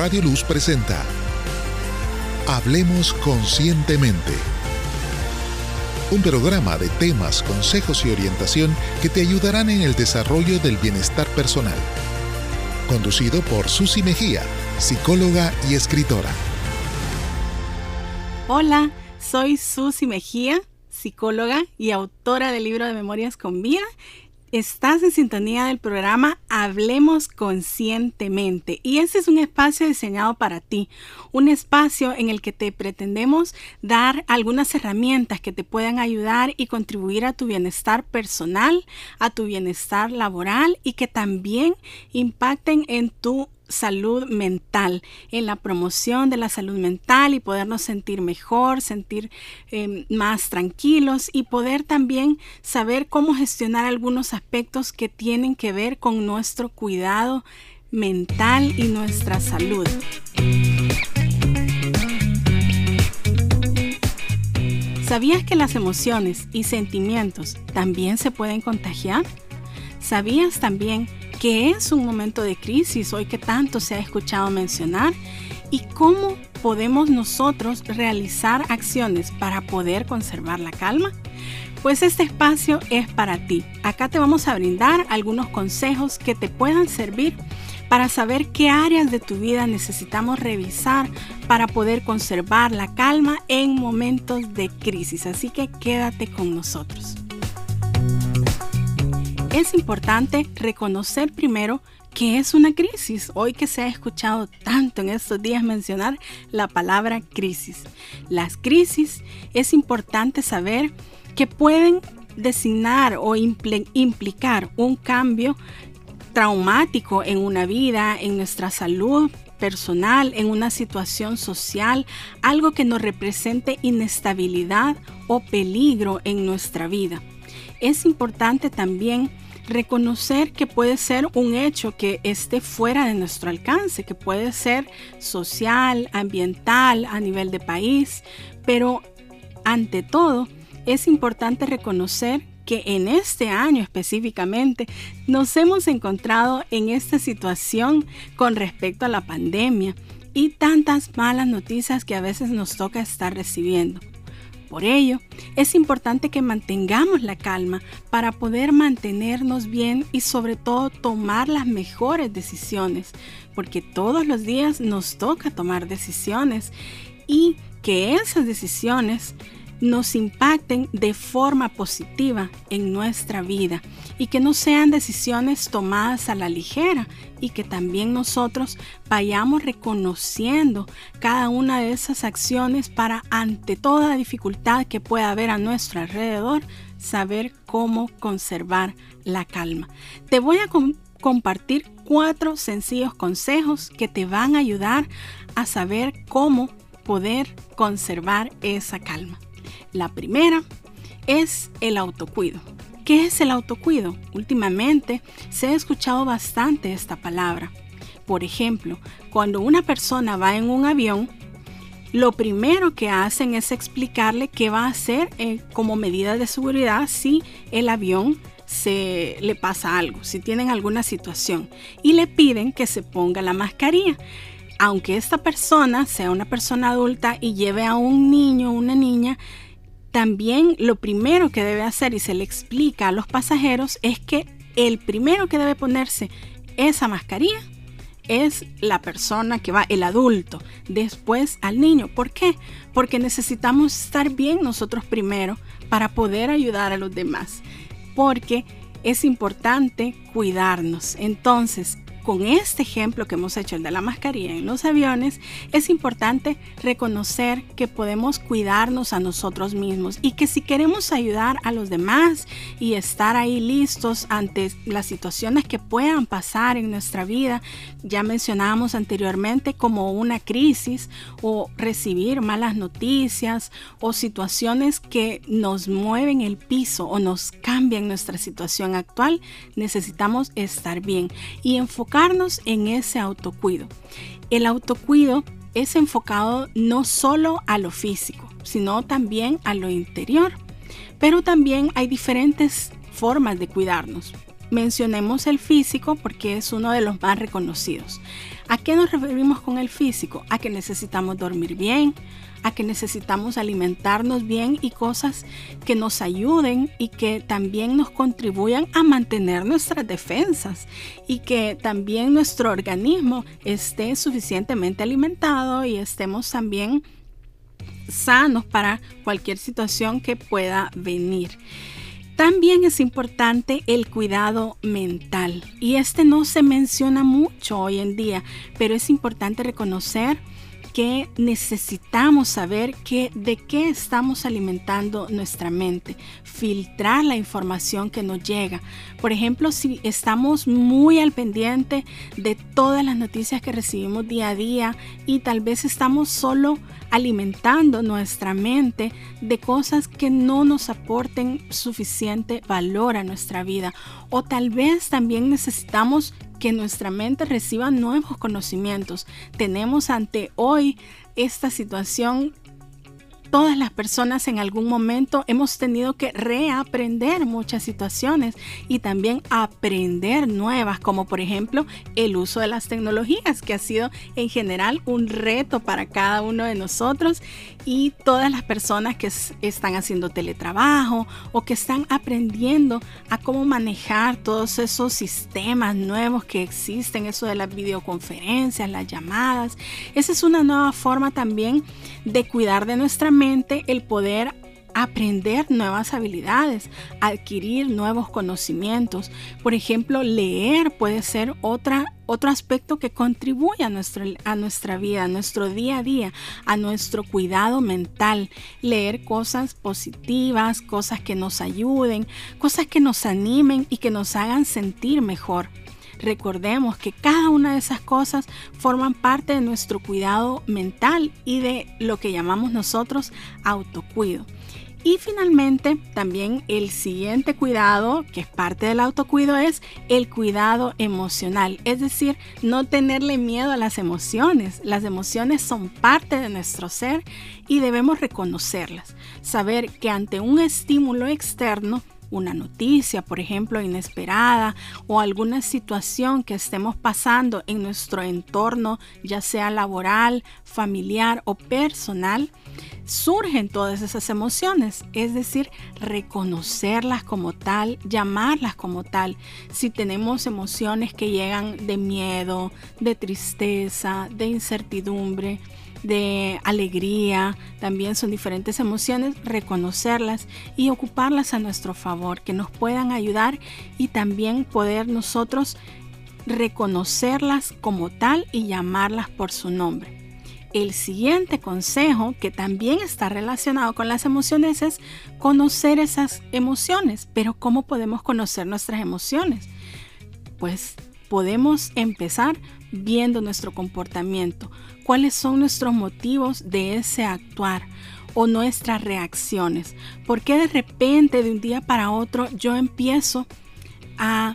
Radio Luz presenta Hablemos Conscientemente. Un programa de temas, consejos y orientación que te ayudarán en el desarrollo del bienestar personal. Conducido por Susi Mejía, psicóloga y escritora. Hola, soy Susi Mejía, psicóloga y autora del libro de Memorias con Vida Estás en sintonía del programa Hablemos Conscientemente y ese es un espacio diseñado para ti, un espacio en el que te pretendemos dar algunas herramientas que te puedan ayudar y contribuir a tu bienestar personal, a tu bienestar laboral y que también impacten en tu salud mental, en la promoción de la salud mental y podernos sentir mejor, sentir em, más tranquilos y poder también saber cómo gestionar algunos aspectos que tienen que ver con nuestro cuidado mental y nuestra salud. ¿Sabías que las emociones y sentimientos también se pueden contagiar? ¿Sabías también qué es un momento de crisis hoy que tanto se ha escuchado mencionar y cómo podemos nosotros realizar acciones para poder conservar la calma? Pues este espacio es para ti. Acá te vamos a brindar algunos consejos que te puedan servir para saber qué áreas de tu vida necesitamos revisar para poder conservar la calma en momentos de crisis. Así que quédate con nosotros es importante reconocer primero que es una crisis. Hoy que se ha escuchado tanto en estos días mencionar la palabra crisis. Las crisis es importante saber que pueden designar o implicar un cambio traumático en una vida, en nuestra salud personal, en una situación social, algo que nos represente inestabilidad o peligro en nuestra vida. Es importante también reconocer que puede ser un hecho que esté fuera de nuestro alcance, que puede ser social, ambiental, a nivel de país, pero ante todo es importante reconocer que en este año específicamente nos hemos encontrado en esta situación con respecto a la pandemia y tantas malas noticias que a veces nos toca estar recibiendo. Por ello, es importante que mantengamos la calma para poder mantenernos bien y sobre todo tomar las mejores decisiones, porque todos los días nos toca tomar decisiones y que esas decisiones nos impacten de forma positiva en nuestra vida y que no sean decisiones tomadas a la ligera y que también nosotros vayamos reconociendo cada una de esas acciones para ante toda dificultad que pueda haber a nuestro alrededor, saber cómo conservar la calma. Te voy a compartir cuatro sencillos consejos que te van a ayudar a saber cómo poder conservar esa calma. La primera es el autocuido. ¿Qué es el autocuido? Últimamente se ha escuchado bastante esta palabra. Por ejemplo, cuando una persona va en un avión, lo primero que hacen es explicarle qué va a hacer eh, como medida de seguridad si el avión se le pasa algo, si tienen alguna situación y le piden que se ponga la mascarilla aunque esta persona sea una persona adulta y lleve a un niño o una niña, también lo primero que debe hacer y se le explica a los pasajeros es que el primero que debe ponerse esa mascarilla es la persona que va, el adulto, después al niño. ¿Por qué? Porque necesitamos estar bien nosotros primero para poder ayudar a los demás. Porque es importante cuidarnos. Entonces, con este ejemplo que hemos hecho, el de la mascarilla en los aviones, es importante reconocer que podemos cuidarnos a nosotros mismos y que si queremos ayudar a los demás y estar ahí listos ante las situaciones que puedan pasar en nuestra vida, ya mencionábamos anteriormente como una crisis o recibir malas noticias o situaciones que nos mueven el piso o nos cambian nuestra situación actual, necesitamos estar bien y enfocar en ese autocuido. El autocuido es enfocado no solo a lo físico, sino también a lo interior. Pero también hay diferentes formas de cuidarnos. mencionemos el físico porque es uno de los más reconocidos. ¿A qué nos referimos con el físico? A que necesitamos dormir bien, a que necesitamos alimentarnos bien y cosas que nos ayuden y que también nos contribuyan a mantener nuestras defensas y que también nuestro organismo esté suficientemente alimentado y estemos también sanos para cualquier situación que pueda venir. También es importante el cuidado mental y este no se menciona mucho hoy en día, pero es importante reconocer que necesitamos saber que, de qué estamos alimentando nuestra mente, filtrar la información que nos llega. Por ejemplo, si estamos muy al pendiente de todas las noticias que recibimos día a día y tal vez estamos solo alimentando nuestra mente de cosas que no nos aporten suficiente valor a nuestra vida. O tal vez también necesitamos que nuestra mente reciba nuevos conocimientos. Tenemos ante hoy esta situación todas las personas en algún momento hemos tenido que reaprender muchas situaciones y también aprender nuevas, como por ejemplo el uso de las tecnologías, que ha sido en general un reto para cada uno de nosotros y todas las personas que están haciendo teletrabajo o que están aprendiendo a cómo manejar todos esos sistemas nuevos que existen, eso de las videoconferencias, las llamadas. Esa es una nueva forma también de cuidar de nuestra el poder aprender nuevas habilidades, adquirir nuevos conocimientos. Por ejemplo, leer puede ser otro aspecto que contribuye a, nuestro, a nuestra vida, a nuestro día a día, a nuestro cuidado mental. Leer cosas positivas, cosas que nos ayuden, cosas que nos animen y que nos hagan sentir mejor. Recordemos que cada una de esas cosas forman parte de nuestro cuidado mental y de lo que llamamos nosotros autocuido. Y finalmente, también el siguiente cuidado, que es parte del autocuido, es el cuidado emocional. Es decir, no tenerle miedo a las emociones. Las emociones son parte de nuestro ser y debemos reconocerlas. Saber que ante un estímulo externo, una noticia, por ejemplo, inesperada o alguna situación que estemos pasando en nuestro entorno, ya sea laboral, familiar o personal, surgen todas esas emociones, es decir, reconocerlas como tal, llamarlas como tal. Si tenemos emociones que llegan de miedo, de tristeza, de incertidumbre, de alegría, también son diferentes emociones, reconocerlas y ocuparlas a nuestro favor, que nos puedan ayudar y también poder nosotros reconocerlas como tal y llamarlas por su nombre. El siguiente consejo, que también está relacionado con las emociones, es conocer esas emociones. Pero ¿cómo podemos conocer nuestras emociones? Pues podemos empezar viendo nuestro comportamiento, cuáles son nuestros motivos de ese actuar o nuestras reacciones. ¿Por qué de repente, de un día para otro, yo empiezo a,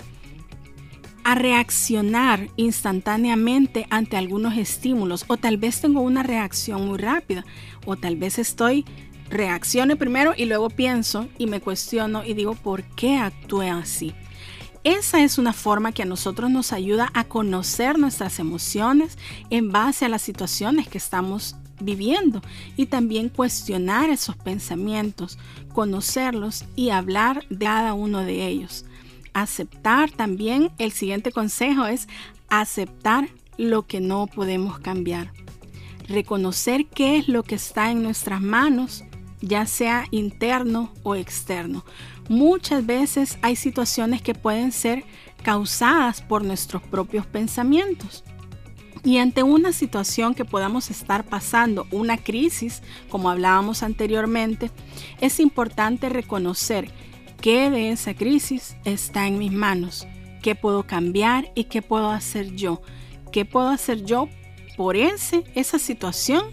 a reaccionar instantáneamente ante algunos estímulos? O tal vez tengo una reacción muy rápida. O tal vez estoy reacciono primero y luego pienso y me cuestiono y digo, ¿por qué actué así? Esa es una forma que a nosotros nos ayuda a conocer nuestras emociones en base a las situaciones que estamos viviendo y también cuestionar esos pensamientos, conocerlos y hablar de cada uno de ellos. Aceptar también, el siguiente consejo es aceptar lo que no podemos cambiar. Reconocer qué es lo que está en nuestras manos, ya sea interno o externo. Muchas veces hay situaciones que pueden ser causadas por nuestros propios pensamientos. Y ante una situación que podamos estar pasando, una crisis, como hablábamos anteriormente, es importante reconocer qué de esa crisis está en mis manos, qué puedo cambiar y qué puedo hacer yo, qué puedo hacer yo por ese, esa situación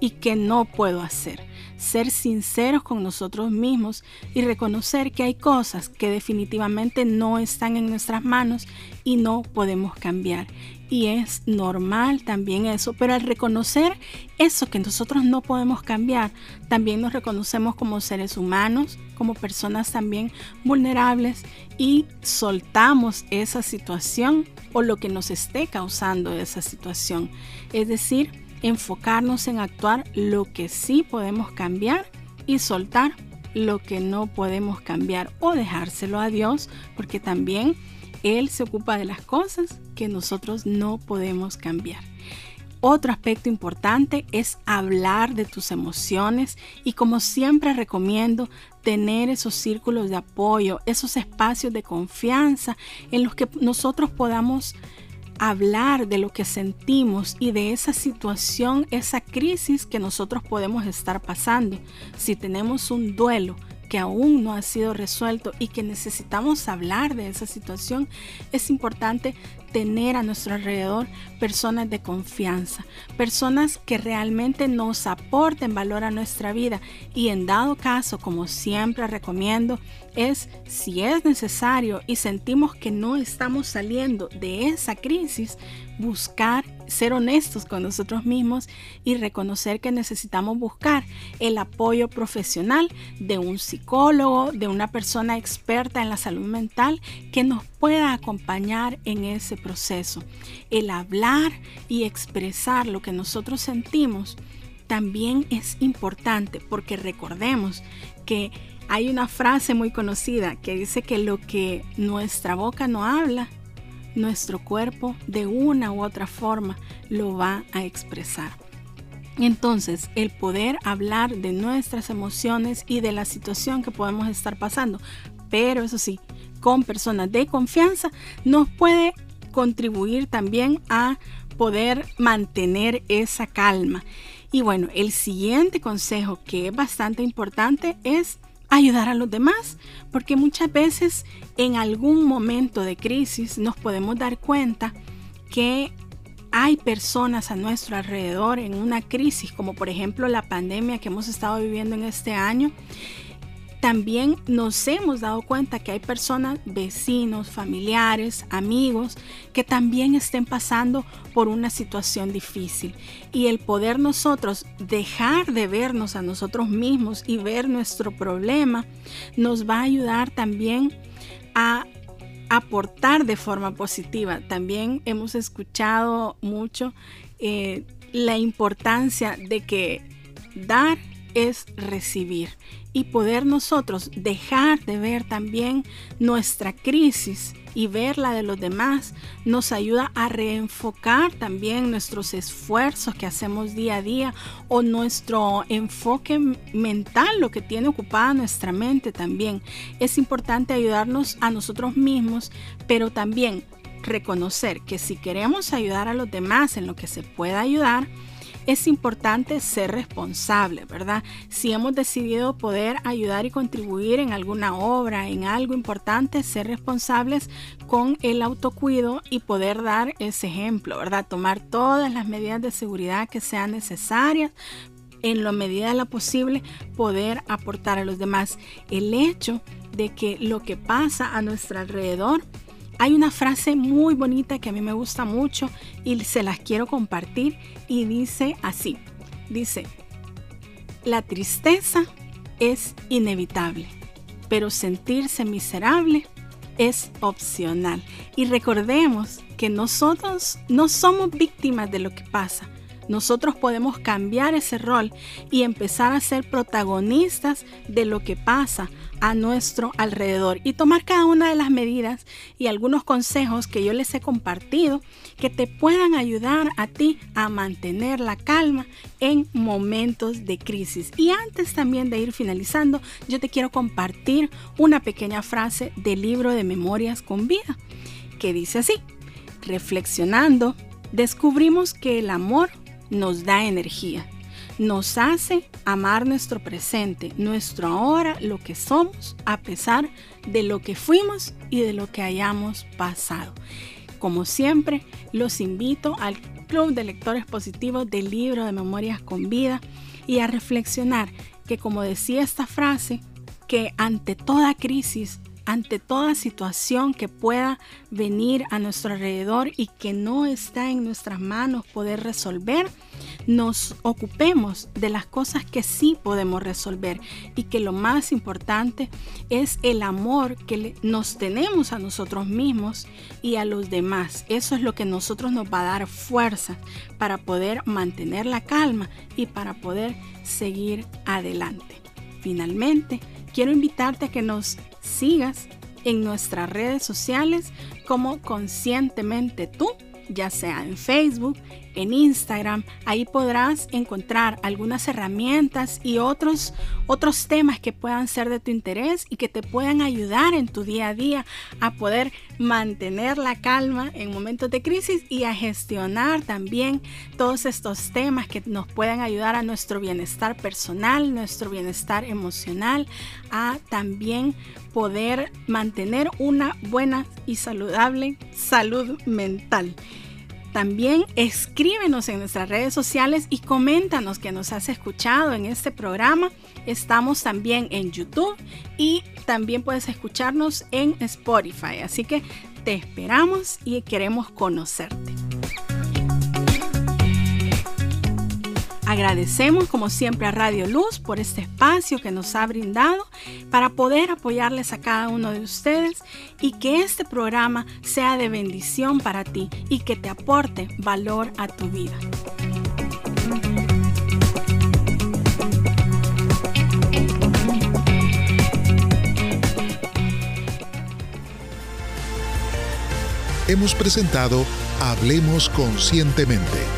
y qué no puedo hacer. Ser sinceros con nosotros mismos y reconocer que hay cosas que definitivamente no están en nuestras manos y no podemos cambiar y es normal también eso, pero al reconocer eso que nosotros no podemos cambiar, también nos reconocemos como seres humanos, como personas también vulnerables y soltamos esa situación o lo que nos esté causando esa situación. Es decir, enfocarnos en actuar lo que sí podemos cambiar y soltar lo que no podemos cambiar o dejárselo a Dios, porque también él se ocupa de las cosas que nosotros no podemos cambiar. Otro aspecto importante es hablar de tus emociones y como siempre recomiendo tener esos círculos de apoyo, esos espacios de confianza en los que nosotros podamos hablar de lo que sentimos y de esa situación, esa crisis que nosotros podemos estar pasando. Si tenemos un duelo, que aún no ha sido resuelto y que necesitamos hablar de esa situación, es importante tener a nuestro alrededor personas de confianza, personas que realmente nos aporten valor a nuestra vida. Y en dado caso, como siempre recomiendo, es si es necesario y sentimos que no estamos saliendo de esa crisis, buscar ser honestos con nosotros mismos y reconocer que necesitamos buscar el apoyo profesional de un psicólogo, de una persona experta en la salud mental que nos pueda acompañar en ese proceso. El hablar y expresar lo que nosotros sentimos también es importante porque recordemos que hay una frase muy conocida que dice que lo que nuestra boca no habla, nuestro cuerpo de una u otra forma lo va a expresar. Entonces, el poder hablar de nuestras emociones y de la situación que podemos estar pasando, pero eso sí, con personas de confianza, nos puede contribuir también a poder mantener esa calma. Y bueno, el siguiente consejo que es bastante importante es ayudar a los demás, porque muchas veces en algún momento de crisis nos podemos dar cuenta que hay personas a nuestro alrededor en una crisis, como por ejemplo la pandemia que hemos estado viviendo en este año, también nos hemos dado cuenta que hay personas, vecinos, familiares, amigos, que también estén pasando por una situación difícil. Y el poder nosotros dejar de vernos a nosotros mismos y ver nuestro problema nos va a ayudar también a aportar de forma positiva. También hemos escuchado mucho eh, la importancia de que dar es recibir y poder nosotros dejar de ver también nuestra crisis y ver la de los demás nos ayuda a reenfocar también nuestros esfuerzos que hacemos día a día o nuestro enfoque mental, lo que tiene ocupada nuestra mente también. Es importante ayudarnos a nosotros mismos, pero también reconocer que si queremos ayudar a los demás en lo que se pueda ayudar, es importante ser responsable, ¿verdad? Si hemos decidido poder ayudar y contribuir en alguna obra, en algo importante, ser responsables con el autocuido y poder dar ese ejemplo, ¿verdad? Tomar todas las medidas de seguridad que sean necesarias en la medida de lo posible poder aportar a los demás. El hecho de que lo que pasa a nuestro alrededor hay una frase muy bonita que a mí me gusta mucho y se las quiero compartir y dice así, dice, la tristeza es inevitable, pero sentirse miserable es opcional. Y recordemos que nosotros no somos víctimas de lo que pasa, nosotros podemos cambiar ese rol y empezar a ser protagonistas de lo que pasa a nuestro alrededor y tomar cada una de las medidas y algunos consejos que yo les he compartido que te puedan ayudar a ti a mantener la calma en momentos de crisis. Y antes también de ir finalizando, yo te quiero compartir una pequeña frase del libro de Memorias con Vida que dice así, reflexionando, descubrimos que el amor nos da energía, nos hace amar nuestro presente, nuestro ahora, lo que somos, a pesar de lo que fuimos y de lo que hayamos pasado. Como siempre, los invito al Club de Lectores Positivos del libro de Memorias con Vida y a reflexionar que, como decía esta frase, que ante toda crisis ante toda situación que pueda venir a nuestro alrededor y que no está en nuestras manos poder resolver, nos ocupemos de las cosas que sí podemos resolver y que lo más importante es el amor que nos tenemos a nosotros mismos y a los demás. Eso es lo que nosotros nos va a dar fuerza para poder mantener la calma y para poder seguir adelante. Finalmente, quiero invitarte a que nos sigas en nuestras redes sociales como Conscientemente tú, ya sea en Facebook, en Instagram. Ahí podrás encontrar algunas herramientas y otros, otros temas que puedan ser de tu interés y que te puedan ayudar en tu día a día a poder mantener la calma en momentos de crisis y a gestionar también todos estos temas que nos puedan ayudar a nuestro bienestar personal, nuestro bienestar emocional, a también poder mantener una buena y saludable salud mental. También escríbenos en nuestras redes sociales y coméntanos que nos has escuchado en este programa. Estamos también en YouTube y también puedes escucharnos en Spotify. Así que te esperamos y queremos conocerte. Agradecemos como siempre a Radio Luz por este espacio que nos ha brindado para poder apoyarles a cada uno de ustedes y que este programa sea de bendición para ti y que te aporte valor a tu vida. Hemos presentado Hablemos Conscientemente